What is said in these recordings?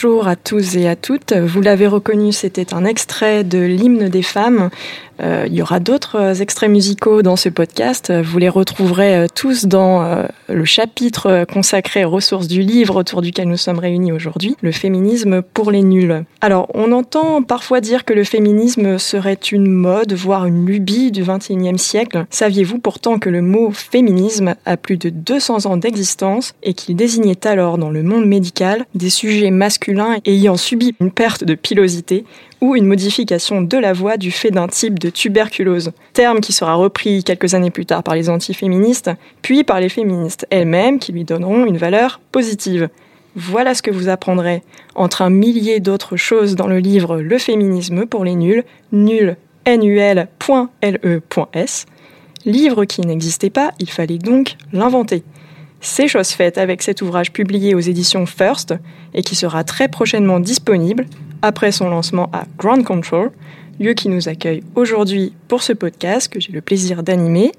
Bonjour à tous et à toutes. Vous l'avez reconnu, c'était un extrait de l'hymne des femmes. Euh, il y aura d'autres euh, extraits musicaux dans ce podcast. Vous les retrouverez euh, tous dans le chapitre consacré aux ressources du livre autour duquel nous sommes réunis aujourd'hui, le féminisme pour les nuls. Alors, on entend parfois dire que le féminisme serait une mode, voire une lubie du XXIe siècle. Saviez-vous pourtant que le mot féminisme a plus de 200 ans d'existence et qu'il désignait alors dans le monde médical des sujets masculins ayant subi une perte de pilosité ou une modification de la voix du fait d'un type de tuberculose, terme qui sera repris quelques années plus tard par les antiféministes, puis par les féministes elles-mêmes qui lui donneront une valeur positive. Voilà ce que vous apprendrez entre un millier d'autres choses dans le livre Le féminisme pour les nuls, nul, nul.le.s, livre qui n'existait pas, il fallait donc l'inventer. C'est chose faite avec cet ouvrage publié aux éditions First et qui sera très prochainement disponible après son lancement à Ground Control, lieu qui nous accueille aujourd'hui pour ce podcast que j'ai le plaisir d'animer.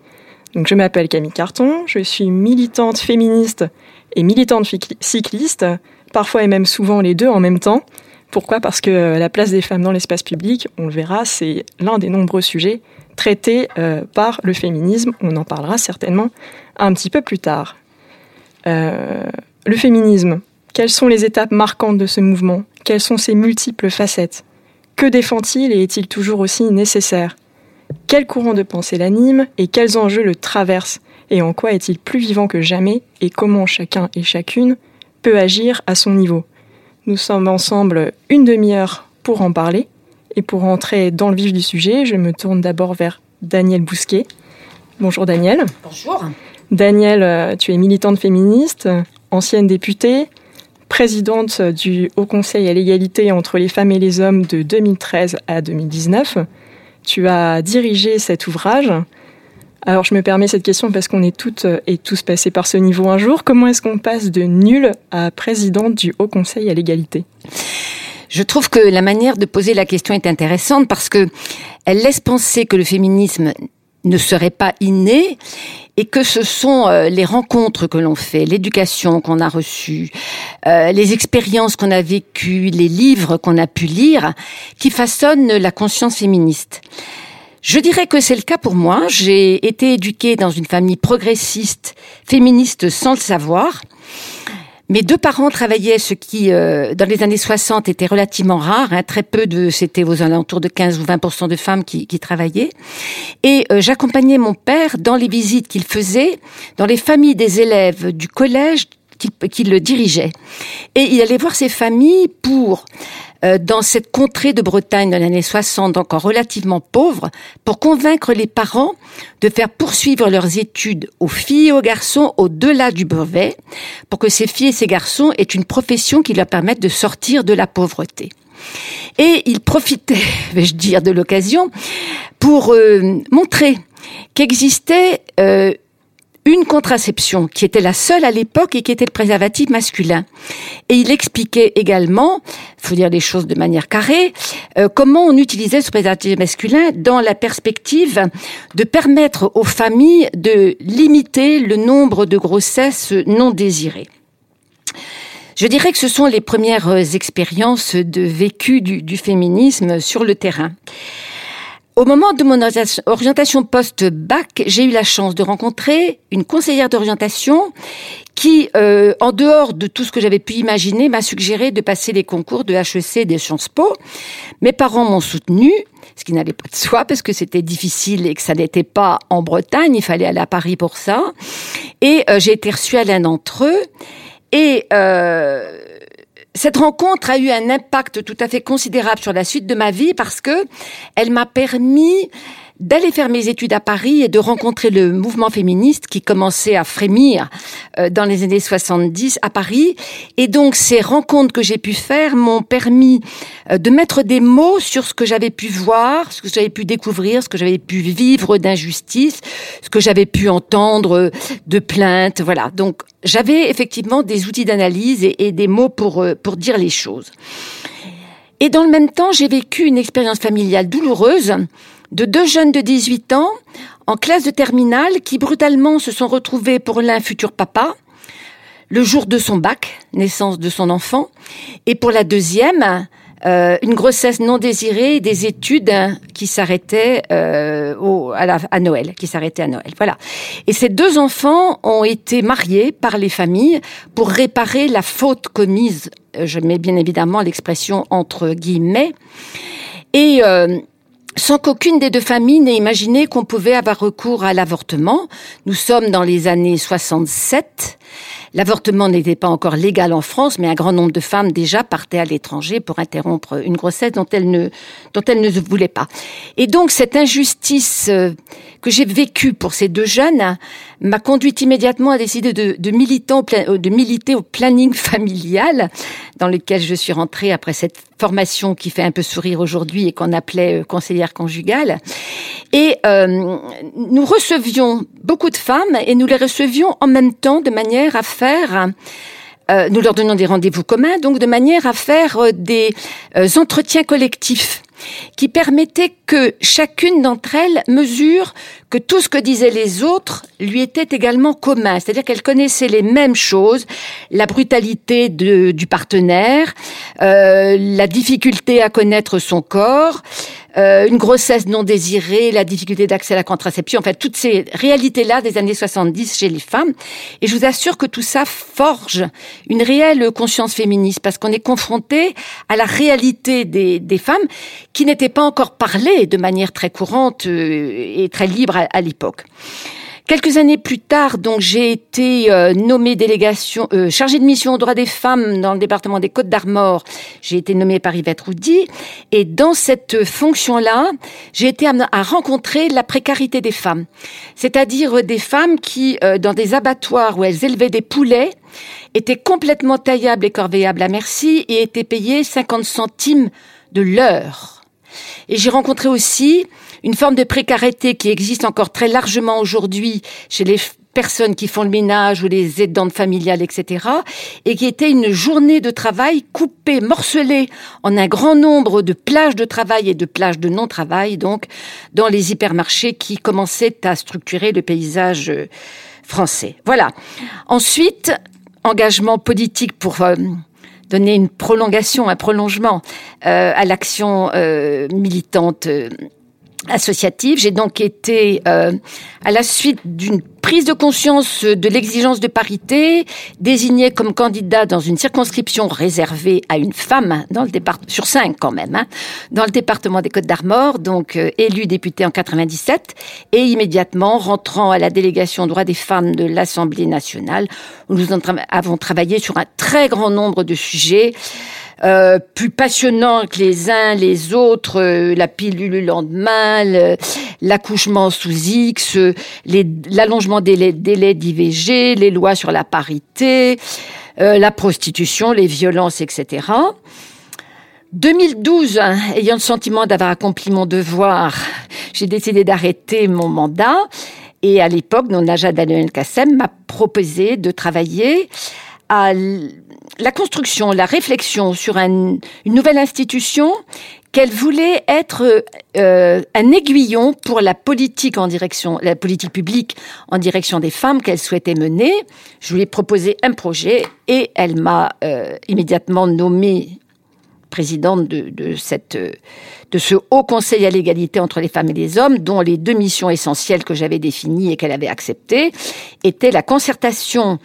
Donc je m'appelle Camille Carton, je suis militante féministe et militante cycliste, parfois et même souvent les deux en même temps. Pourquoi? Parce que la place des femmes dans l'espace public, on le verra, c'est l'un des nombreux sujets traités euh, par le féminisme. On en parlera certainement un petit peu plus tard. Euh, le féminisme, quelles sont les étapes marquantes de ce mouvement? Quelles sont ses multiples facettes? Que défend-il et est-il toujours aussi nécessaire? Quel courant de pensée l'anime et quels enjeux le traversent Et en quoi est-il plus vivant que jamais? Et comment chacun et chacune peut agir à son niveau? Nous sommes ensemble une demi-heure pour en parler. Et pour entrer dans le vif du sujet, je me tourne d'abord vers Daniel Bousquet. Bonjour Daniel. Bonjour. Daniel, euh, tu es militante féministe, ancienne députée, présidente du Haut Conseil à l'égalité entre les femmes et les hommes de 2013 à 2019. Tu as dirigé cet ouvrage. Alors je me permets cette question parce qu'on est toutes et tous passés par ce niveau un jour. Comment est-ce qu'on passe de nulle à présidente du Haut Conseil à l'égalité? Je trouve que la manière de poser la question est intéressante parce que elle laisse penser que le féminisme ne serait pas inné et que ce sont euh, les rencontres que l'on fait, l'éducation qu'on a reçue, euh, les expériences qu'on a vécues, les livres qu'on a pu lire qui façonnent la conscience féministe. Je dirais que c'est le cas pour moi. J'ai été éduquée dans une famille progressiste, féministe sans le savoir. Mes deux parents travaillaient, ce qui, euh, dans les années 60, était relativement rare. Hein, très peu de, c'était aux alentours de 15 ou 20 de femmes qui, qui travaillaient. Et euh, j'accompagnais mon père dans les visites qu'il faisait dans les familles des élèves du collège qu'il le dirigeait. Et il allait voir ces familles pour euh, dans cette contrée de Bretagne dans les années 60, encore relativement pauvre, pour convaincre les parents de faire poursuivre leurs études aux filles et aux garçons au-delà du brevet, pour que ces filles et ces garçons aient une profession qui leur permette de sortir de la pauvreté. Et il profitait, vais-je dire, de l'occasion pour euh, montrer qu'existait euh, une contraception qui était la seule à l'époque et qui était le préservatif masculin. Et il expliquait également, faut dire les choses de manière carrée, euh, comment on utilisait ce préservatif masculin dans la perspective de permettre aux familles de limiter le nombre de grossesses non désirées. Je dirais que ce sont les premières expériences de vécu du féminisme sur le terrain. Au moment de mon orientation post-bac, j'ai eu la chance de rencontrer une conseillère d'orientation qui, euh, en dehors de tout ce que j'avais pu imaginer, m'a suggéré de passer les concours de HEC et des Sciences Po. Mes parents m'ont soutenu, ce qui n'allait pas de soi parce que c'était difficile et que ça n'était pas en Bretagne, il fallait aller à Paris pour ça. Et euh, j'ai été reçue à l'un d'entre eux. Et euh, cette rencontre a eu un impact tout à fait considérable sur la suite de ma vie parce que elle m'a permis d'aller faire mes études à Paris et de rencontrer le mouvement féministe qui commençait à frémir euh, dans les années 70 à Paris. Et donc ces rencontres que j'ai pu faire m'ont permis euh, de mettre des mots sur ce que j'avais pu voir, ce que j'avais pu découvrir, ce que j'avais pu vivre d'injustice, ce que j'avais pu entendre de plaintes. Voilà. Donc j'avais effectivement des outils d'analyse et, et, des mots pour, euh, pour dire les choses. Et dans le même temps, j'ai vécu une expérience familiale douloureuse de deux jeunes de 18 ans en classe de terminale qui brutalement se sont retrouvés pour l'un futur papa le jour de son bac, naissance de son enfant, et pour la deuxième, euh, une grossesse non désirée des études qui s'arrêtaient euh, au, à, à, Noël, qui s'arrêtaient à Noël. Voilà. Et ces deux enfants ont été mariés par les familles pour réparer la faute commise. Euh, je mets bien évidemment l'expression entre guillemets. Et euh, sans qu'aucune des deux familles n'ait imaginé qu'on pouvait avoir recours à l'avortement. Nous sommes dans les années 67. L'avortement n'était pas encore légal en France, mais un grand nombre de femmes déjà partaient à l'étranger pour interrompre une grossesse dont elles ne, dont elles ne voulaient pas. Et donc cette injustice euh, que j'ai vécue pour ces deux jeunes m'a conduite immédiatement à décider de, de, militant, euh, de militer au planning familial dans lequel je suis rentrée après cette formation qui fait un peu sourire aujourd'hui et qu'on appelait euh, conseillère conjugale. Et euh, nous recevions beaucoup de femmes et nous les recevions en même temps de manière à faire euh, nous leur donnions des rendez-vous communs, donc de manière à faire euh, des euh, entretiens collectifs qui permettaient que chacune d'entre elles mesure que tout ce que disaient les autres lui était également commun, c'est-à-dire qu'elle connaissait les mêmes choses, la brutalité de, du partenaire, euh, la difficulté à connaître son corps, euh, une grossesse non désirée, la difficulté d'accès à la contraception, en fait, toutes ces réalités-là des années 70 chez les femmes. Et je vous assure que tout ça forge une réelle conscience féministe, parce qu'on est confronté à la réalité des, femmes qui n'étaient pas encore parlées de manière très courante euh, et très libre à, l'époque. Quelques années plus tard, donc j'ai été euh, nommée délégation euh, chargée de mission aux droits des femmes dans le département des Côtes d'Armor. J'ai été nommée par Yvette Roudy et dans cette fonction-là, j'ai été à rencontrer la précarité des femmes, c'est-à-dire des femmes qui, euh, dans des abattoirs où elles élevaient des poulets, étaient complètement taillables et corveillables à merci et étaient payées 50 centimes de l'heure. Et j'ai rencontré aussi une forme de précarité qui existe encore très largement aujourd'hui chez les personnes qui font le ménage ou les aidantes familiales, etc., et qui était une journée de travail coupée, morcelée en un grand nombre de plages de travail et de plages de non-travail, donc dans les hypermarchés qui commençaient à structurer le paysage euh, français. Voilà. Ensuite, engagement politique pour euh, donner une prolongation, un prolongement euh, à l'action euh, militante euh, associative. J'ai donc été, euh, à la suite d'une prise de conscience de l'exigence de parité, désignée comme candidat dans une circonscription réservée à une femme dans le département, sur cinq quand même, hein, dans le département des Côtes d'Armor, donc euh, élue députée en 97, et immédiatement rentrant à la délégation droits des femmes de l'Assemblée nationale, où nous avons travaillé sur un très grand nombre de sujets. Euh, plus passionnants que les uns les autres, euh, la pilule le lendemain, l'accouchement sous X, euh, l'allongement des délais d'IVG, les lois sur la parité, la prostitution, les violences, etc. 2012, hein, ayant le sentiment d'avoir accompli mon devoir, j'ai décidé d'arrêter mon mandat Et à l'époque, Najat Vallaud-Belkacem m'a proposé de travailler à la construction, la réflexion sur un- une nouvelle institution qu'elle voulait être euh, un aiguillon pour la politique en direction, la politique publique en direction des femmes qu'elle souhaitait mener. Je lui ai proposé un projet et elle m'a euh, immédiatement nommée présidente de, de cette, de ce haut conseil à l'égalité entre les femmes et les hommes, dont les deux missions essentielles que j'avais définies et qu'elle avait acceptées étaient la concertation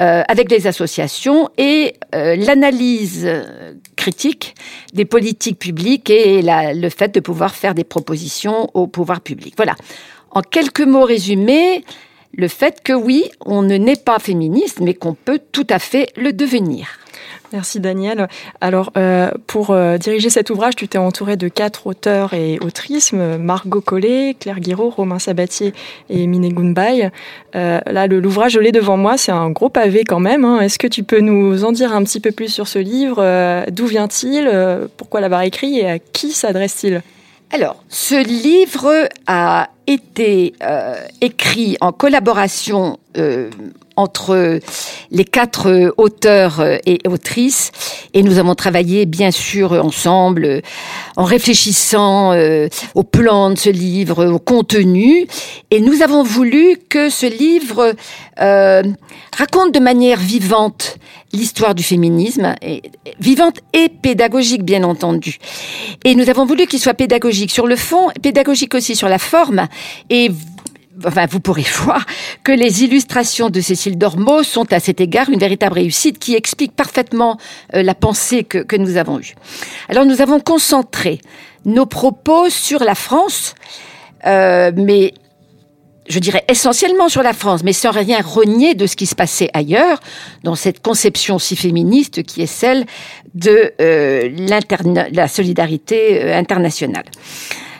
euh, avec les associations et euh, l'analyse euh, critique des politiques publiques et la- le fait de pouvoir faire des propositions au pouvoir public. Voilà. En quelques mots résumés, le fait que oui, on ne n'est pas féministe, mais qu'on peut tout à fait le devenir. Merci Daniel. Alors, euh, pour euh, diriger cet ouvrage, tu t'es entouré de quatre auteurs et autrices, euh, Margot Collet, Claire Guiraud, Romain Sabatier et Mine Gunbay. Euh, là, l'ouvrage, je l'ai devant moi, c'est un gros pavé quand même. hein. Est-ce que tu peux nous en dire un petit peu plus sur ce livre D'où vient-il Pourquoi l'avoir écrit Et à qui s'adresse-t-il? Alors, ce livre a été écrit en collaboration entre les quatre auteurs et autrices, et nous avons travaillé bien sûr ensemble en réfléchissant euh, au plan de ce livre, au contenu, et nous avons voulu que ce livre euh, raconte de manière vivante l'histoire du féminisme, et, vivante et pédagogique bien entendu. Et nous avons voulu qu'il soit pédagogique sur le fond, pédagogique aussi sur la forme, et Enfin, vous pourrez voir que les illustrations de Cécile Dormeau sont à cet égard une véritable réussite qui explique parfaitement euh, la pensée que, que nous avons eue. Alors, nous avons concentré nos propos sur la France, euh, mais je dirais essentiellement sur la France, mais sans rien renier de ce qui se passait ailleurs, dans cette conception si féministe qui est celle de euh, la solidarité euh, internationale.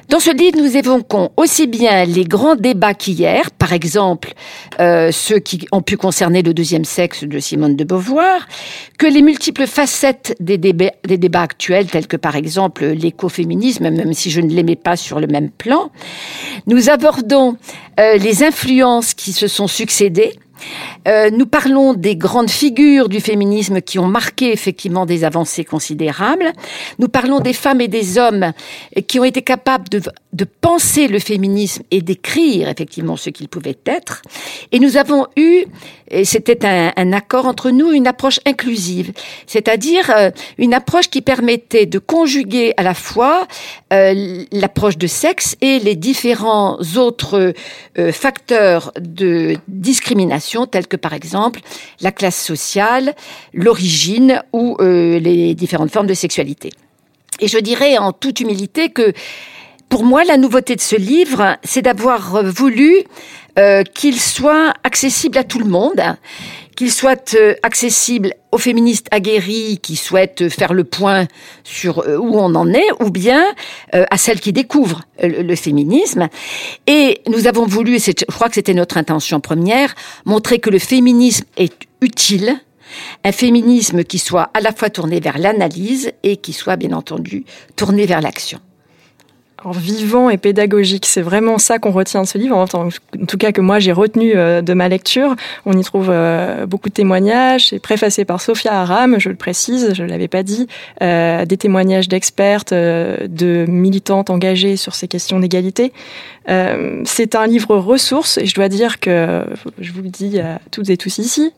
Dans ce livre, nous évoquons aussi bien les grands débats qu'hier, par exemple euh, ceux qui ont pu concerner le deuxième sexe de Simone de Beauvoir, que les multiples facettes des débats, actuels, tels que par exemple l'écoféminisme, même si je ne les mets pas sur le même plan. Nous abordons euh, les influences qui se sont succédées. Euh, nous parlons des grandes figures du féminisme qui ont marqué effectivement des avancées considérables. Nous parlons des femmes et des hommes qui ont été capables de, de penser le féminisme et d'écrire effectivement ce qu'il pouvait être. Et nous avons eu, c'était un, un accord entre nous, une approche inclusive, c'est-à-dire euh, une approche qui permettait de conjuguer à la fois euh, l'approche de sexe et les différents autres euh, facteurs de discrimination, tels que par exemple la classe sociale, l'origine ou euh, les différentes formes de sexualité. Et je dirais en toute humilité que pour moi, la nouveauté de ce livre, c'est d'avoir voulu euh, qu'il soit accessible à tout le monde, qu'il soit euh, accessible aux féministes aguerris qui souhaitent faire le point sur euh, où on en est, ou bien euh, à celles qui découvrent le, féminisme. Et nous avons voulu, et je crois que c'était notre intention première, montrer que le féminisme est utile, un féminisme qui soit à la fois tourné vers l'analyse et qui soit bien entendu tourné vers l'action. Vivant et pédagogique, c'est vraiment ça qu'on retient de ce livre, en tout cas que moi j'ai retenu euh, de ma lecture. On y trouve euh, beaucoup de témoignages, c'est préfacé par Sophia Aram, je le précise, je ne l'avais pas dit, euh, des témoignages d'expertes, de militantes engagées sur ces questions d'égalité. C'est un livre ressource et je dois dire que, je vous le dis à toutes et tous ici,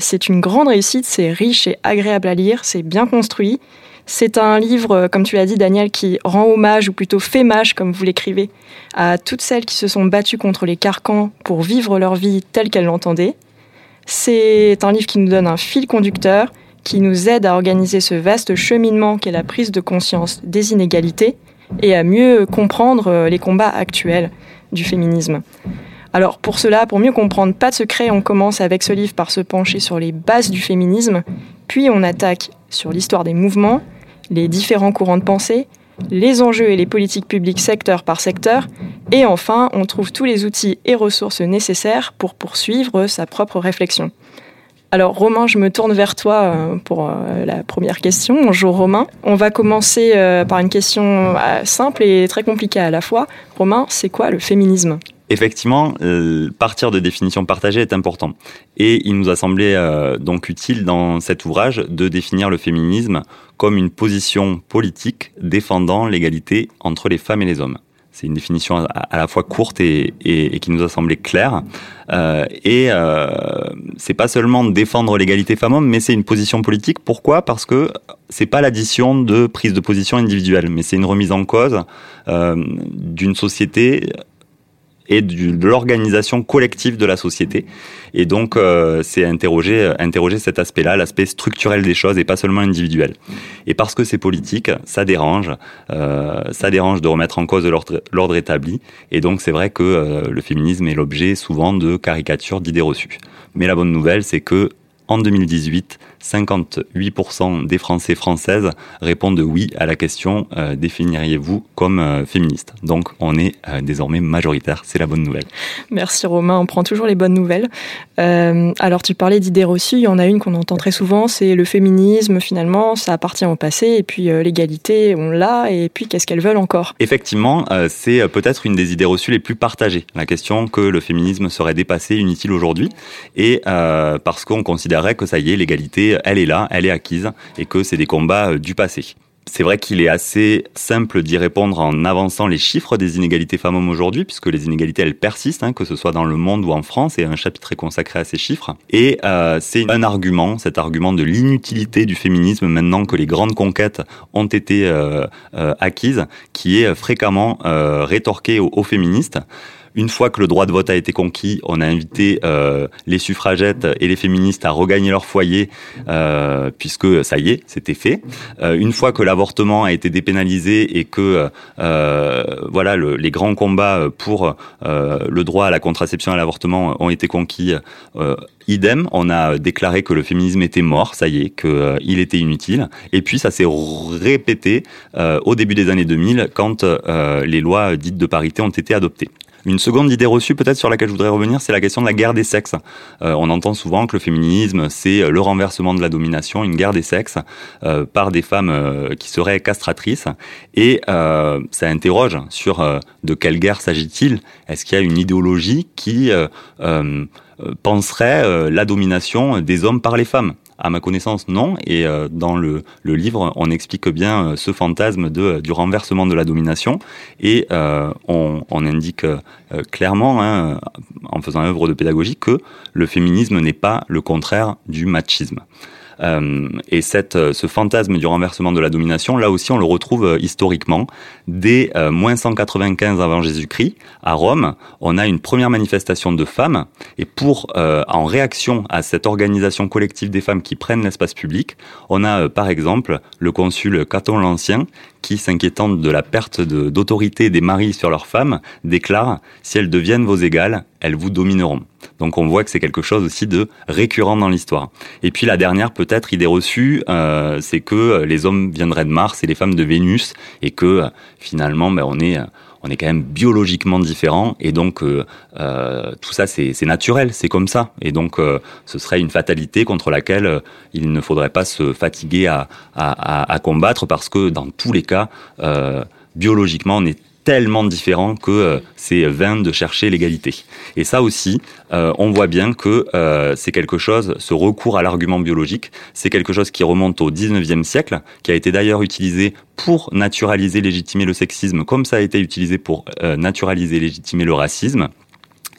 c'est une grande réussite, c'est riche et agréable à lire, c'est bien construit. C'est un livre, euh, comme tu l'as dit, Daniel, qui rend hommage, ou plutôt fait mâche, comme vous l'écrivez, à toutes celles qui se sont battues contre les carcans pour vivre leur vie telle qu'elles l'entendaient. C'est un livre qui nous donne un fil conducteur, qui nous aide à organiser ce vaste cheminement qu'est la prise de conscience des inégalités et à mieux comprendre euh, les combats actuels du féminisme. Alors pour cela, pour mieux comprendre, pas de secret, on commence avec ce livre par se pencher sur les bases du féminisme, puis on attaque sur l'histoire des mouvements, les différents courants de pensée, les enjeux et les politiques publiques secteur par secteur, et enfin on trouve tous les outils et ressources nécessaires pour poursuivre sa propre réflexion. Alors Romain, je me tourne vers toi euh, pour euh, la première question. Bonjour Romain. On va commencer euh, par une question simple et très compliquée à la fois. Romain, c'est quoi le féminisme? Effectivement, euh, partir de définitions partagées est important. Et il nous a semblé euh, donc utile dans cet ouvrage de définir le féminisme comme une position politique défendant l'égalité entre les femmes et les hommes. C'est une définition à, la fois courte et, qui nous a semblé claire. Euh, et c'est pas seulement défendre l'égalité femmes-hommes, mais c'est une position politique. Pourquoi? Parce que c'est pas l'addition de prises de position individuelles, mais c'est une remise en cause d'une société et de l'organisation collective de la société. Et donc, euh, c'est interroger, interroger cet aspect-là, l'aspect structurel des choses et pas seulement individuel. Et parce que c'est politique, ça dérange, euh, ça dérange de remettre en cause l'ordre établi. Et donc, c'est vrai que euh, le féminisme est l'objet souvent de caricatures d'idées reçues. Mais la bonne nouvelle, c'est que en 2018, 58% des Français françaises répondent oui à la question euh, définiriez-vous comme euh, féministe? Donc on est euh, désormais majoritaire, c'est la bonne nouvelle. Merci Romain, on prend toujours les bonnes nouvelles. Alors tu parlais d'idées reçues, il y en a une qu'on entend très souvent, c'est le féminisme finalement, ça appartient au passé, et puis l'égalité, on l'a, et puis qu'est-ce qu'elles veulent encore? Effectivement, c'est peut-être une des idées reçues les plus partagées, la question que le féminisme serait dépassé, inutile aujourd'hui, et parce qu'on que ça y est, l'égalité elle est là, elle est acquise, et que c'est des combats euh, du passé. C'est vrai qu'il est assez simple d'y répondre en avançant les chiffres des inégalités femmes-hommes aujourd'hui, puisque les inégalités, elles persistent, hein, que ce soit dans le monde ou en France, et un chapitre est consacré à ces chiffres. Et euh, c'est un argument, cet argument de l'inutilité du féminisme, maintenant que les grandes conquêtes ont été euh, acquises, qui est fréquemment rétorqué aux féministes. Une fois que le droit de vote a été conquis, on a invité euh, les suffragettes et les féministes à regagner leur foyer, euh, puisque ça y est, c'était fait. Euh, une fois que l'avortement a été dépénalisé et que euh, voilà le, les grands combats pour euh, le droit à la contraception et à l'avortement ont été conquis, euh, idem, on a déclaré que le féminisme était mort, ça y est, qu'il était inutile. Et puis ça s'est répété au début des années 2000 quand les lois dites de parité ont été adoptées. Une seconde idée reçue, peut-être sur laquelle je voudrais revenir, c'est la question de la guerre des sexes. Euh, on entend souvent que le féminisme, c'est le renversement de la domination, une guerre des sexes euh, par des femmes euh, qui seraient castratrices. Et euh, ça interroge sur euh, de quelle guerre s'agit-il? Est-ce qu'il y a une idéologie qui penserait la domination des hommes par les femmes? À ma connaissance, non. Et euh, dans le, livre, on explique bien euh, ce fantasme de, du renversement de la domination. Et euh, on, indique euh, clairement, hein, en faisant œuvre de pédagogie, que le féminisme n'est pas le contraire du machisme. Euh, et cette, euh, ce fantasme du renversement de la domination, là aussi, on le retrouve euh, historiquement. Dès moins 195 avant Jésus-Christ, à Rome, on a une première manifestation de femmes. Et pour, en réaction à cette organisation collective des femmes qui prennent l'espace public, on a par exemple le consul Caton l'Ancien qui, s'inquiétant de la perte d'autorité de, des maris sur leurs femmes, déclare si elles deviennent vos égales, elles vous domineront. Donc on voit que c'est quelque chose aussi de récurrent dans l'histoire. Et puis la dernière peut-être idée reçue, euh, c'est que les hommes viendraient de Mars et les femmes de Vénus, et que finalement ben, on est on est quand même biologiquement différents et donc euh, euh, tout ça c'est naturel, c'est comme ça. Et donc euh, ce serait une fatalité contre laquelle il ne faudrait pas se fatiguer à, combattre parce que dans tous les cas biologiquement on est tellement différent que euh, c'est vain de chercher l'égalité. Et ça aussi, euh, on voit bien que euh, c'est quelque chose, ce recours à l'argument biologique, c'est quelque chose qui remonte au 19e siècle, qui a été d'ailleurs utilisé pour naturaliser, légitimer le sexisme, comme ça a été utilisé pour euh, naturaliser, légitimer le racisme.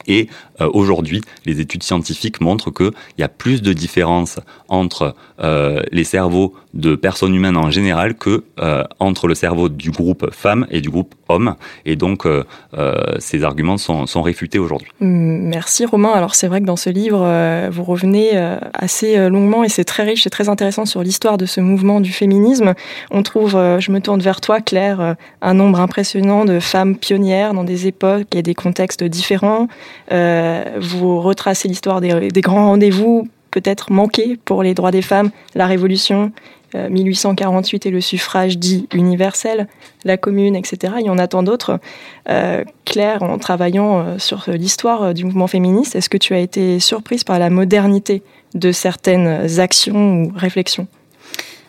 Et euh, aujourd'hui, les études scientifiques montrent qu'il y a plus de différences entre euh, les cerveaux de personnes humaines en général que euh, entre le cerveau du groupe femme et du groupe homme. Et donc, euh, ces arguments sont, sont réfutés aujourd'hui. Merci Romain. Alors c'est vrai que dans ce livre, vous revenez assez longuement et c'est très riche et très intéressant sur l'histoire de ce mouvement du féminisme. On trouve, je me tourne vers toi Claire, un nombre impressionnant de femmes pionnières dans des époques et des contextes différents. Vous retracez l'histoire des, grands rendez-vous peut-être manqués pour les droits des femmes, la Révolution, 1848 et le suffrage dit universel, la commune, etc. Il y en a tant d'autres. Euh, Claire, en travaillant euh, sur l'histoire du mouvement féministe, est-ce que tu as été surprise par la modernité de certaines actions ou réflexions?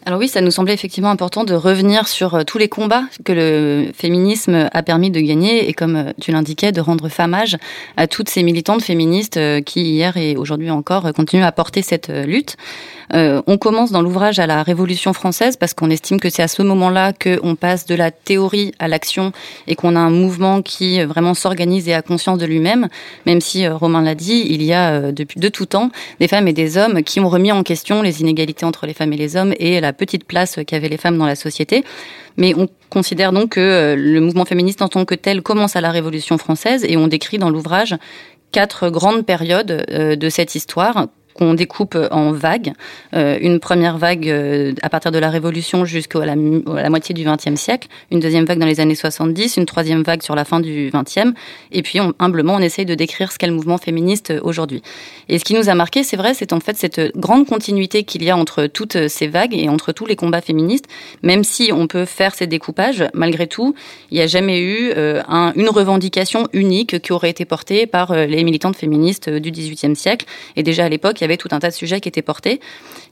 Alors oui, ça nous semblait effectivement important de revenir sur euh, tous les combats que le féminisme a permis de gagner et comme euh, tu l'indiquais, de rendre famage à toutes ces militantes féministes euh, qui hier et aujourd'hui encore continuent à porter cette lutte. On commence dans l'ouvrage à la Révolution française parce qu'on estime que c'est à ce moment-là qu'on passe de la théorie à l'action et qu'on a un mouvement qui vraiment s'organise et a conscience de lui-même. Même si Romain l'a dit, il y a depuis de tout temps des femmes et des hommes qui ont remis en question les inégalités entre les femmes et les hommes et la petite place qu'avaient les femmes dans la société. Mais on considère donc que euh, le mouvement féministe en tant que tel commence à la Révolution française et on décrit dans l'ouvrage quatre grandes périodes euh, de cette histoire qu'on découpe en vagues. Euh, une première vague euh, à partir de la Révolution jusqu'à la, moitié du XXe siècle, une deuxième vague dans les années 70, une troisième vague sur la fin du XXe, et puis on, humblement on essaye de décrire ce qu'est le mouvement féministe aujourd'hui. Et ce qui nous a marqué, c'est vrai, c'est en fait cette grande continuité qu'il y a entre toutes ces vagues et entre tous les combats féministes, même si on peut faire ces découpages, malgré tout, il n'y a jamais eu euh, un, une revendication unique qui aurait été portée par euh, les militantes féministes du XVIIIe siècle. Et déjà à l'époque, avait tout un tas de sujets qui étaient portés.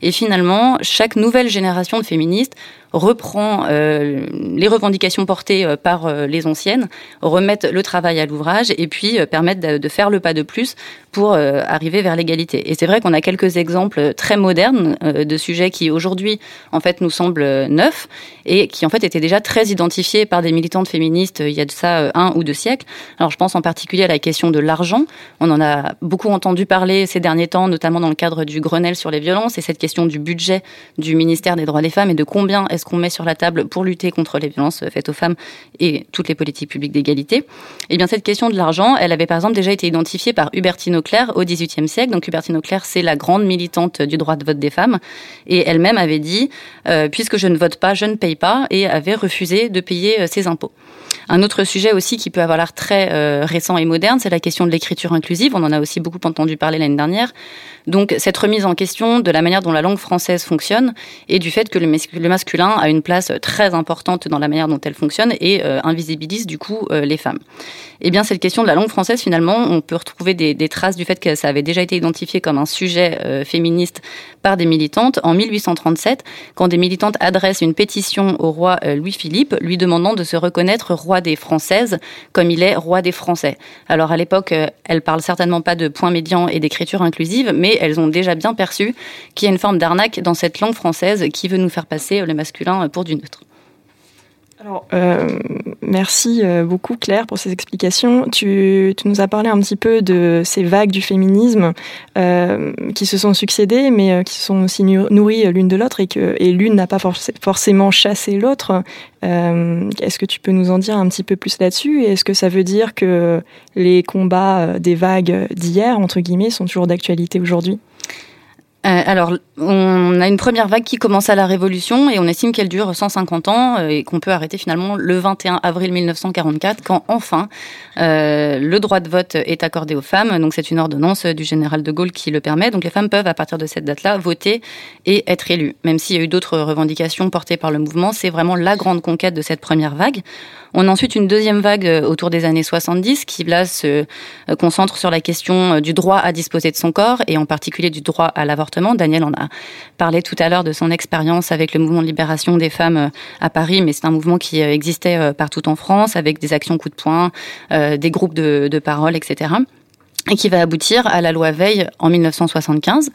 Et finalement, chaque nouvelle génération de féministes reprend euh, les revendications portées euh, par euh, les anciennes, remettent le travail à l'ouvrage et puis permettent de, faire le pas de plus pour arriver vers l'égalité. Et c'est vrai qu'on a quelques exemples très modernes de sujets qui aujourd'hui en fait nous semblent neufs et qui en fait étaient déjà très identifiés par des militantes féministes il y a de ça un ou deux siècles. Alors je pense en particulier à la question de l'argent. On en a beaucoup entendu parler ces derniers temps, notamment dans le cadre du Grenelle sur les violences et cette question du budget du ministère des droits des femmes et de combien est-ce qu'on met sur la table pour lutter contre les violences faites aux femmes et toutes les politiques publiques d'égalité. Eh bien, cette question de l'argent, elle avait par exemple déjà été identifiée par Hubertine Auclair au XVIIIe siècle. Donc, Hubertine Auclair, c'est la grande militante du droit de vote des femmes. Et elle-même avait dit, euh, puisque je ne vote pas, je ne paye pas, et avait refusé de payer euh, ses impôts. Un autre sujet aussi qui peut avoir l'air très euh, récent et moderne, c'est la question de l'écriture inclusive. On en a aussi beaucoup entendu parler l'année dernière. Donc cette remise en question de la manière dont la langue française fonctionne et du fait que le masculin a une place très importante dans la manière dont elle fonctionne et euh, invisibilise du coup euh, les femmes. Eh bien cette question de la langue française finalement, on peut retrouver des, traces du fait que ça avait déjà été identifié comme un sujet euh, féministe par des militantes en 1837 quand des militantes adressent une pétition au roi euh, Louis-Philippe lui demandant de se reconnaître roi des Françaises comme il est roi des Français. Alors à l'époque, euh, elle parle certainement pas de point médian et d'écriture inclusive, mais elles ont déjà bien perçu qu'il y a une forme d'arnaque dans cette langue française qui veut nous faire passer le masculin pour du neutre. Alors, euh, merci euh, beaucoup Claire pour ces explications. Tu, nous as parlé un petit peu de ces vagues du féminisme euh, qui se sont succédées, mais euh, qui sont aussi nourries l'une de l'autre et que et l'une n'a pas for forcément chassé l'autre. Euh, est-ce que tu peux nous en dire un petit peu plus là-dessus? Est-ce que ça veut dire que les combats des vagues d'hier, entre guillemets, sont toujours d'actualité aujourd'hui? euh, alors, on a une première vague qui commence à la Révolution et on estime qu'elle dure 150 ans euh, et qu'on peut arrêter finalement le 21 avril 1944 quand enfin euh, le droit de vote est accordé aux femmes. Donc c'est une ordonnance du général de Gaulle qui le permet. Donc les femmes peuvent à partir de cette date-là voter et être élues. Même s'il y a eu d'autres revendications portées par le mouvement, c'est vraiment la grande conquête de cette première vague. On a ensuite une deuxième vague euh, autour des années 70 qui là se euh, concentre sur la question du droit à disposer de son corps et en particulier du droit à l'avortement. Daniel en a parlé tout à l'heure de son expérience avec le mouvement de libération des femmes à Paris, mais c'est un mouvement qui existait partout en France avec des actions coup de poing, euh, des groupes de, de parole, etc. Et qui va aboutir à la loi Veil en 1975.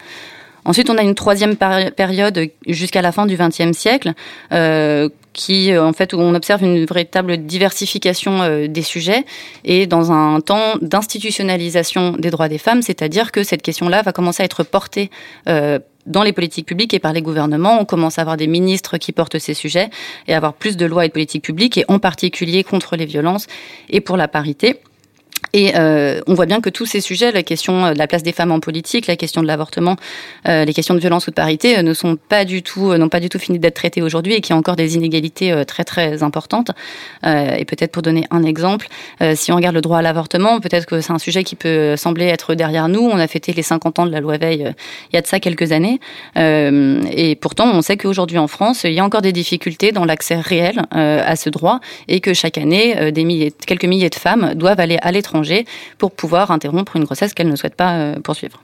Ensuite, on a une troisième période jusqu'à la fin du XXe siècle, euh, qui, en fait, où on observe une véritable diversification euh, des sujets et dans un temps d'institutionnalisation des droits des femmes, c'est-à-dire que cette question-là va commencer à être portée euh, dans les politiques publiques et par les gouvernements. On commence à avoir des ministres qui portent ces sujets et à avoir plus de lois et de politiques publiques, et en particulier contre les violences et pour la parité. Et euh, on voit bien que tous ces sujets, la question de la place des femmes en politique, la question de l'avortement, euh, les questions de violence ou de parité, euh, ne sont pas du tout, euh, n'ont pas du tout fini d'être traités aujourd'hui et qu'il y a encore des inégalités euh, très très importantes. Euh, et peut-être pour donner un exemple, si on regarde le droit à l'avortement, peut-être que c'est un sujet qui peut sembler être derrière nous. On a fêté les 50 ans de la loi Veil il y a de ça quelques années, et pourtant on sait qu'aujourd'hui en France, il y a encore des difficultés dans l'accès réel à ce droit et que chaque année, des milliers, quelques milliers de femmes doivent aller à l'étranger pour pouvoir interrompre une grossesse qu'elles ne souhaitent pas euh, poursuivre.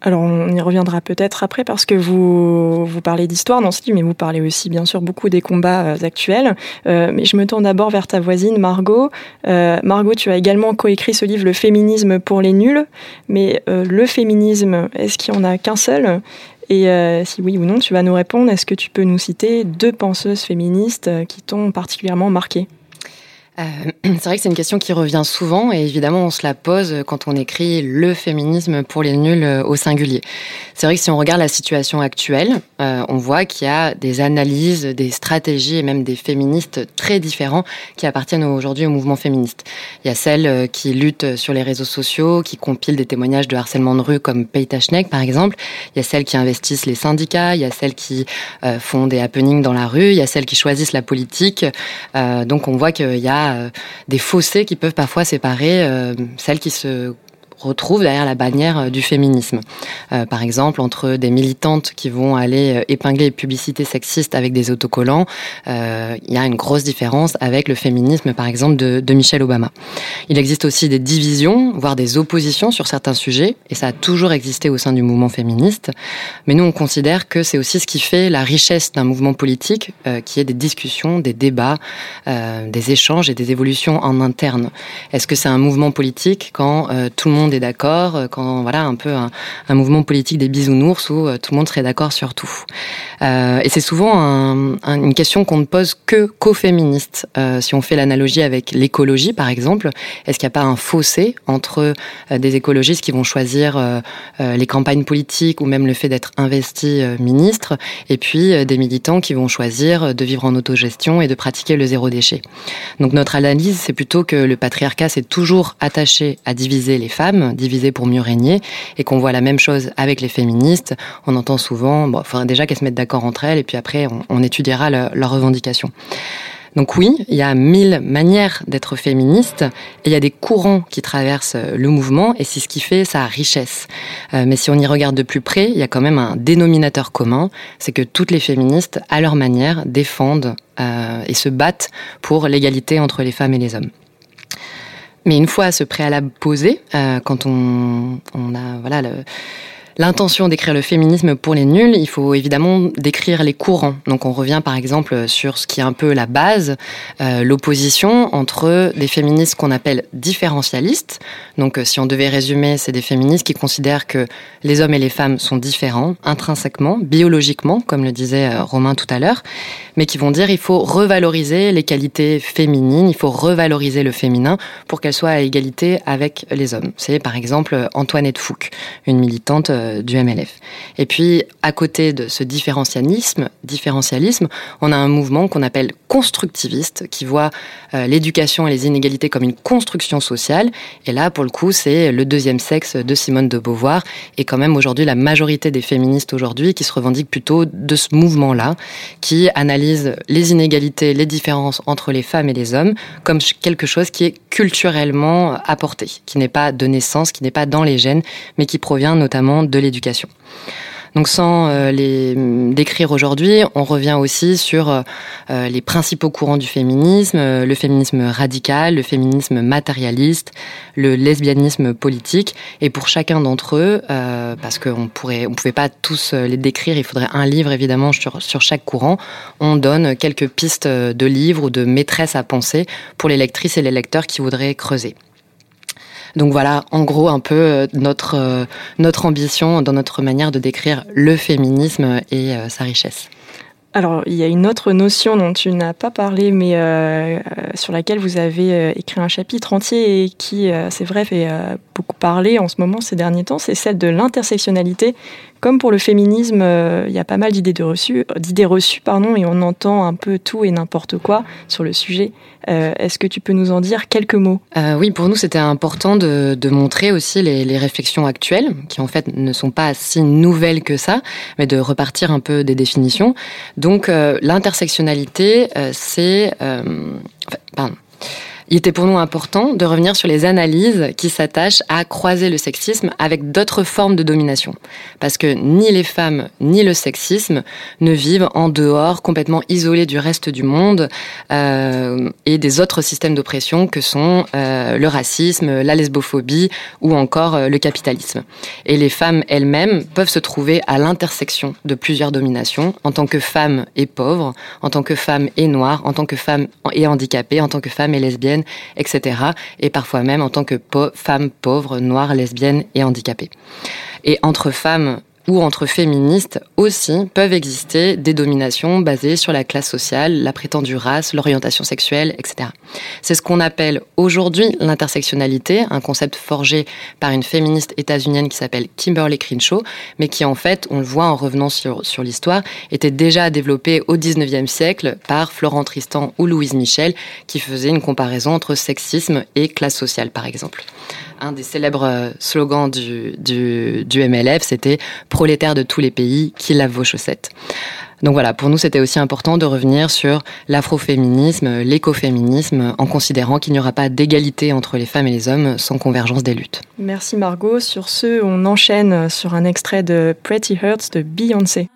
Alors on y reviendra peut-être après parce que vous, vous parlez d'histoire livre, mais vous parlez aussi bien sûr beaucoup des combats euh, actuels. Euh, mais je me tourne d'abord vers ta voisine Margot. Margot, tu as également coécrit ce livre Le féminisme pour les nuls. Mais le féminisme, est-ce qu'il n'y en a qu'un seul? Et si oui ou non, tu vas nous répondre. Est-ce que tu peux nous citer deux penseuses féministes qui t'ont particulièrement marqué? Euh, c'est vrai que c'est une question qui revient souvent et évidemment on se la pose quand on écrit le féminisme pour les nuls euh, au singulier. C'est vrai que si on regarde la situation actuelle, euh, on voit qu'il y a des analyses, des stratégies et même des féministes très différents qui appartiennent aujourd'hui au mouvement féministe. Il y a celles qui luttent sur les réseaux sociaux, qui compilent des témoignages de harcèlement de rue comme Peita Schneck par exemple. Il y a celles qui investissent les syndicats, il y a celles qui euh, font des happenings dans la rue, il y a celles qui choisissent la politique. Donc on voit qu'il y a euh, des fossés qui peuvent parfois séparer euh, celles qui se retrouvent derrière la bannière euh, du féminisme. Euh, par exemple, entre des militantes qui vont aller euh, épingler les publicités sexistes avec des autocollants, il y a une grosse différence avec le féminisme, par exemple, de, de Michelle Obama. Il existe aussi des divisions, voire des oppositions sur certains sujets, et ça a toujours existé au sein du mouvement féministe. Mais nous, on considère que c'est aussi ce qui fait la richesse d'un mouvement politique, qui est des discussions, des débats, des échanges et des évolutions en interne. Est-ce que c'est un mouvement politique quand tout le monde est d'accord, euh, quand voilà un peu un, mouvement politique des bisounours où euh, tout le monde serait d'accord sur tout Euh, Et c'est souvent un- un- une question qu'on ne pose que qu'aux féministes. Si on fait l'analogie avec l'écologie, par exemple, est-ce qu'il n'y a pas un fossé entre des écologistes qui vont choisir les campagnes politiques ou même le fait d'être investi ministre, et puis des militants qui vont choisir de vivre en autogestion et de pratiquer le zéro déchet? Donc notre analyse, c'est plutôt que le patriarcat s'est toujours attaché à diviser les femmes, diviser pour mieux régner, et qu'on voit la même chose avec les féministes. On entend souvent, bon, faudrait déjà qu'elles se mettent d'accord entre elles, et puis après, on, étudiera le- leurs revendications. Donc oui, il y a mille manières d'être féministe et il y a des courants qui traversent le mouvement et c'est ce qui fait sa richesse. Euh, mais si on y regarde de plus près, il y a quand même un dénominateur commun, c'est que toutes les féministes, à leur manière, défendent euh, et se battent pour l'égalité entre les femmes et les hommes. Mais une fois ce préalable posé, euh, quand on, on a voilà le, l'intention d'écrire le féminisme pour les nuls, il faut évidemment décrire les courants. Donc on revient par exemple sur ce qui est un peu la base, euh, l'opposition entre des féministes qu'on appelle différentialistes. Donc euh, si on devait résumer, c'est des féministes qui considèrent que les hommes et les femmes sont différents intrinsèquement, biologiquement, comme le disait euh, Romain tout à l'heure, mais qui vont dire il faut revaloriser les qualités féminines, il faut revaloriser le féminin pour qu'elle soit à égalité avec les hommes. C'est par exemple Antoinette Fouque, une militante euh, du MLF. Et puis à côté de ce différentialisme, différentialisme, on a un mouvement qu'on appelle constructiviste qui voit euh, l'éducation et les inégalités comme une construction sociale. Et là, pour le coup, c'est le deuxième sexe de Simone de Beauvoir et quand même aujourd'hui la majorité des féministes aujourd'hui qui se revendiquent plutôt de ce mouvement-là, qui analyse les inégalités, les différences entre les femmes et les hommes comme quelque chose qui est culturellement apporté, qui n'est pas de naissance, qui n'est pas dans les gènes, mais qui provient notamment de l'éducation. Donc sans euh, les décrire aujourd'hui, on revient aussi sur euh, les principaux courants du féminisme, euh, le féminisme radical, le féminisme matérialiste, le lesbianisme politique. Et pour chacun d'entre eux, euh, parce qu'on pourrait, on pouvait pas tous euh, les décrire, il faudrait un livre évidemment sur chaque courant. On donne quelques pistes de livres ou de maîtresses à penser pour les lectrices et les lecteurs qui voudraient creuser. Donc voilà, en gros, un peu euh, notre, euh, notre ambition dans notre manière de décrire le féminisme et euh, sa richesse. Alors, il y a une autre notion dont tu n'as pas parlé, mais sur laquelle vous avez écrit un chapitre entier et qui, c'est vrai, fait beaucoup parler en ce moment, ces derniers temps, c'est celle de l'intersectionnalité. Comme pour le féminisme, euh, il y a pas mal d'idées reçues, reçues, pardon, et on entend un peu tout et n'importe quoi sur le sujet. Euh, Est-ce que tu peux nous en dire quelques mots? Euh, oui, pour nous, c'était important de, montrer aussi les, les réflexions actuelles, qui en fait ne sont pas si nouvelles que ça, mais de repartir un peu des définitions. Donc, l'intersectionnalité, c'est... pardon. Il était pour nous important de revenir sur les analyses qui s'attachent à croiser le sexisme avec d'autres formes de domination. Parce que ni les femmes ni le sexisme ne vivent en dehors, complètement isolés du reste du monde euh, et des autres systèmes d'oppression que sont euh, le racisme, la lesbophobie ou encore euh, le capitalisme. Et les femmes elles-mêmes peuvent se trouver à l'intersection de plusieurs dominations en tant que femmes et pauvres, en tant que femmes et noires, en tant que femmes et handicapées, en tant que femmes et lesbiennes, etc. Et parfois même en tant que femmes pauvres, noires, lesbiennes et handicapées. Et entre femmes ou entre féministes aussi peuvent exister des dominations basées sur la classe sociale, la prétendue race, l'orientation sexuelle, etc. C'est ce qu'on appelle aujourd'hui l'intersectionnalité, un concept forgé par une féministe états-unienne qui s'appelle Kimberly Crenshaw, mais qui en fait, on le voit en revenant sur, l'histoire, était déjà développé au 19e siècle par Florent Tristan ou Louise Michel, qui faisait une comparaison entre sexisme et classe sociale, par exemple un des célèbres euh, slogans du, MLF, c'était prolétaire de tous les pays qui lavent vos chaussettes. Donc voilà, pour nous, c'était aussi important de revenir sur l'afroféminisme, l'écoféminisme, en considérant qu'il n'y aura pas d'égalité entre les femmes et les hommes sans convergence des luttes. Merci Margot. Sur ce, on enchaîne sur un extrait de Pretty Hurts de Beyoncé.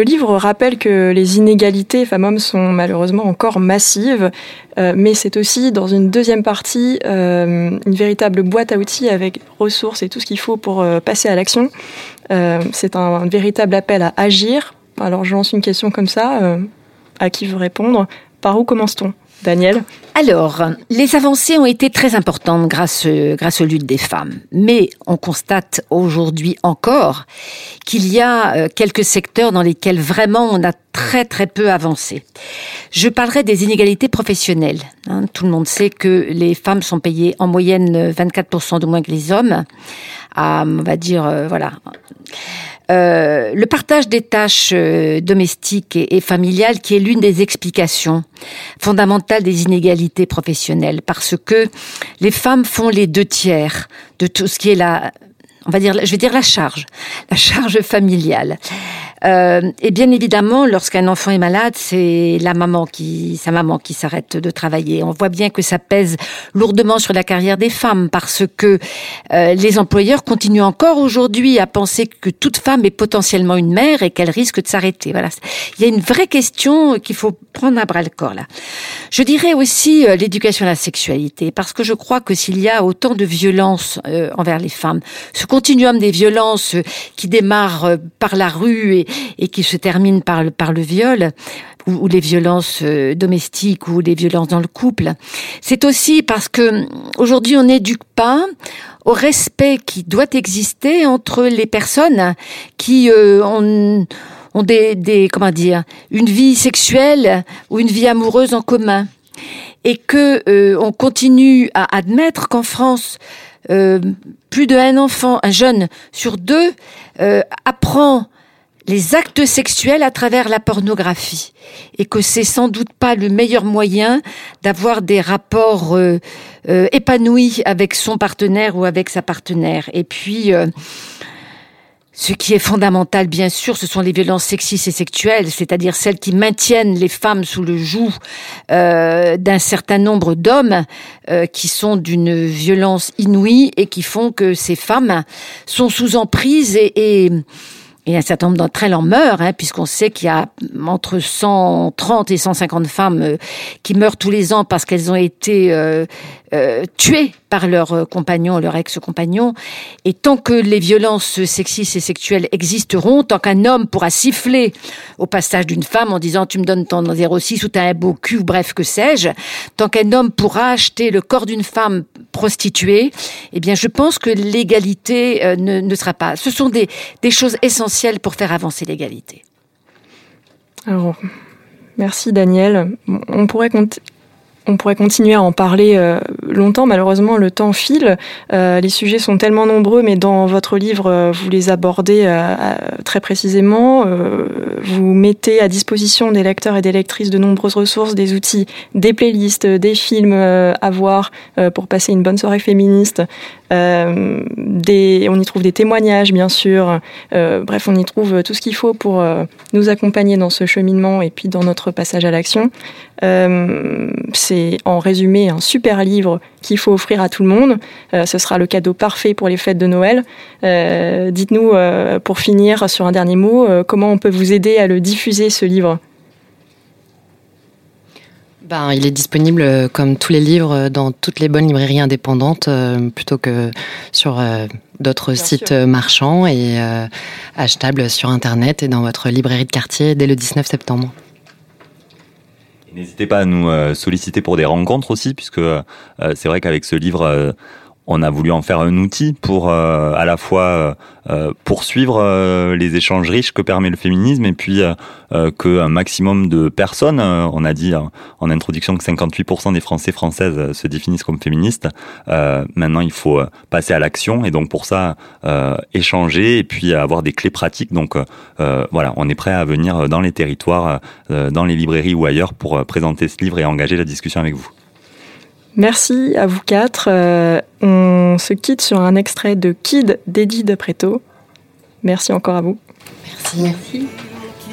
Le livre rappelle que les inégalités femmes-hommes sont malheureusement encore massives, euh, mais c'est aussi dans une deuxième partie euh, une véritable boîte à outils avec ressources et tout ce qu'il faut pour euh, passer à l'action. C'est un, véritable appel à agir. Alors je lance une question comme ça, à qui veut répondre Par où commence-t-on? Daniel Alors, les avancées ont été très importantes grâce, grâce aux luttes des femmes. Mais on constate aujourd'hui encore qu'il y a euh, quelques secteurs dans lesquels vraiment on a très très peu avancé. Je parlerai des inégalités professionnelles. hein. Tout le monde sait que les femmes sont payées en moyenne 24% de moins que les hommes. À, on va dire, euh, voilà. Euh, le partage des tâches euh, domestiques et, et familiales qui est l'une des explications fondamentales des inégalités professionnelles. Parce que les femmes font les deux tiers de tout ce qui est la on va dire, je vais dire la charge, la charge familiale. Euh, et bien évidemment, lorsqu'un enfant est malade, c'est la maman qui, sa maman qui s'arrête de travailler. On voit bien que ça pèse lourdement sur la carrière des femmes parce que euh, les employeurs continuent encore aujourd'hui à penser que toute femme est potentiellement une mère et qu'elle risque de s'arrêter. Voilà, il y a une vraie question qu'il faut prendre à bras le corps là. Je dirais aussi euh, l'éducation à la sexualité parce que je crois que s'il y a autant de violences euh, envers les femmes, ce continuum des violences qui démarre euh, par la rue et, et qui se termine par le, par le viol, ou, ou les violences euh, domestiques ou les violences dans le couple. C'est aussi parce que aujourd'hui on n'éduque pas au respect qui doit exister entre les personnes qui euh, ont, ont des, des comment dire une vie sexuelle ou une vie amoureuse en commun et que euh, on continue à admettre qu'en France euh, plus d'un enfant, un jeune sur deux euh, apprend les actes sexuels à travers la pornographie et que c'est sans doute pas le meilleur moyen d'avoir des rapports euh, épanouis avec son partenaire ou avec sa partenaire. Et puis Ce qui est fondamental, bien sûr, ce sont les violences sexistes et sexuelles, c'est-à-dire celles qui maintiennent les femmes sous le joug euh, d'un certain nombre d'hommes euh, qui sont d'une violence inouïe et qui font que ces femmes sont sous emprise et, et et un certain nombre d'entre elles en meurent, hein, puisqu'on sait qu'il y a entre 130 et 150 femmes euh, qui meurent tous les ans parce qu'elles ont été euh, euh, tuées par leur compagnon, leur ex-compagnon. Et tant que les violences sexistes et sexuelles existeront, tant qu'un homme pourra siffler au passage d'une femme en disant tu me donnes ton 06 ou t'as un beau cul, bref, que sais-je, tant qu'un homme pourra acheter le corps d'une femme prostituée, eh bien, je pense que l'égalité euh, ne, sera pas. Ce sont des, des choses essentielles pour faire avancer l'égalité. Alors, merci Daniel. On pourrait, cont- on pourrait continuer à en parler euh, longtemps. Malheureusement, le temps file. Euh, les sujets sont tellement nombreux, mais dans votre livre, euh, vous les abordez très précisément. Vous mettez à disposition des lecteurs et des lectrices de nombreuses ressources, des outils, des playlists, des films à voir pour passer une bonne soirée féministe. On y trouve des témoignages, bien sûr. Bref, on y trouve tout ce qu'il faut pour nous accompagner dans ce cheminement et puis dans notre passage à l'action. Euh, c'est en résumé un super livre qu'il faut offrir à tout le monde. Euh, ce sera le cadeau parfait pour les fêtes de Noël. Euh, Dites-nous, pour finir, sur un dernier mot, comment on peut vous aider à le diffuser, ce livre? Ben, il est disponible euh, comme tous les livres dans toutes les bonnes librairies indépendantes euh, plutôt que sur euh, d'autres Bien sites sûr. marchands et achetables sur Internet et dans votre librairie de quartier dès le 19 septembre. N'hésitez pas à nous euh, solliciter pour des rencontres aussi, puisque euh, c'est vrai qu'avec ce livre, euh, on a voulu en faire un outil pour euh, à la fois euh, euh, poursuivre les échanges riches que permet le féminisme et puis euh, qu'un maximum de personnes, on a dit en introduction que 58% des Français françaises se définissent comme féministes. Maintenant, il faut passer à l'action et donc pour ça, échanger et puis avoir des clés pratiques. Donc voilà, on est prêt à venir dans les territoires, dans les librairies ou ailleurs pour présenter ce livre et engager la discussion avec vous. Merci à vous quatre. Euh, on se quitte sur un extrait de Kid d'Eddie de Preto. Merci encore à vous. Merci.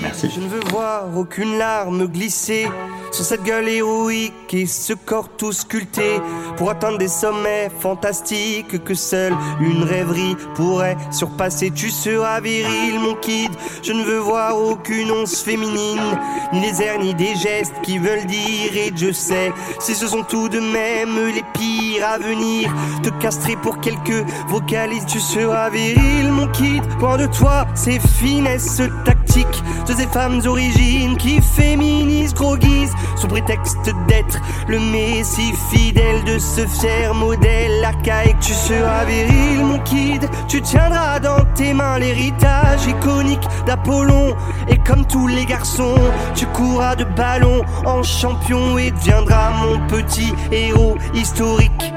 Merci. Je ne veux voir aucune larme glisser sur cette gueule héroïque et ce corps tout sculpté pour atteindre des sommets fantastiques que seule une rêverie pourrait surpasser. Tu seras viril, mon kid. Je ne veux voir aucune once féminine, ni les airs ni des gestes qui veulent dire. Et je sais, si ce sont tout de même les pires à venir, te castrer pour quelques vocalises. Tu seras viril, mon kid. Loin de toi, ces finesses tactiques de ces femmes origines qui féminisent, gros guise, sous prétexte d'être le messie fidèle de ce fier modèle archaïque. Tu seras viril, mon kid, tu tiendras dans tes mains l'héritage iconique d'Apollon. Et comme tous les garçons, tu courras de ballon en champion et deviendras mon petit héros historique.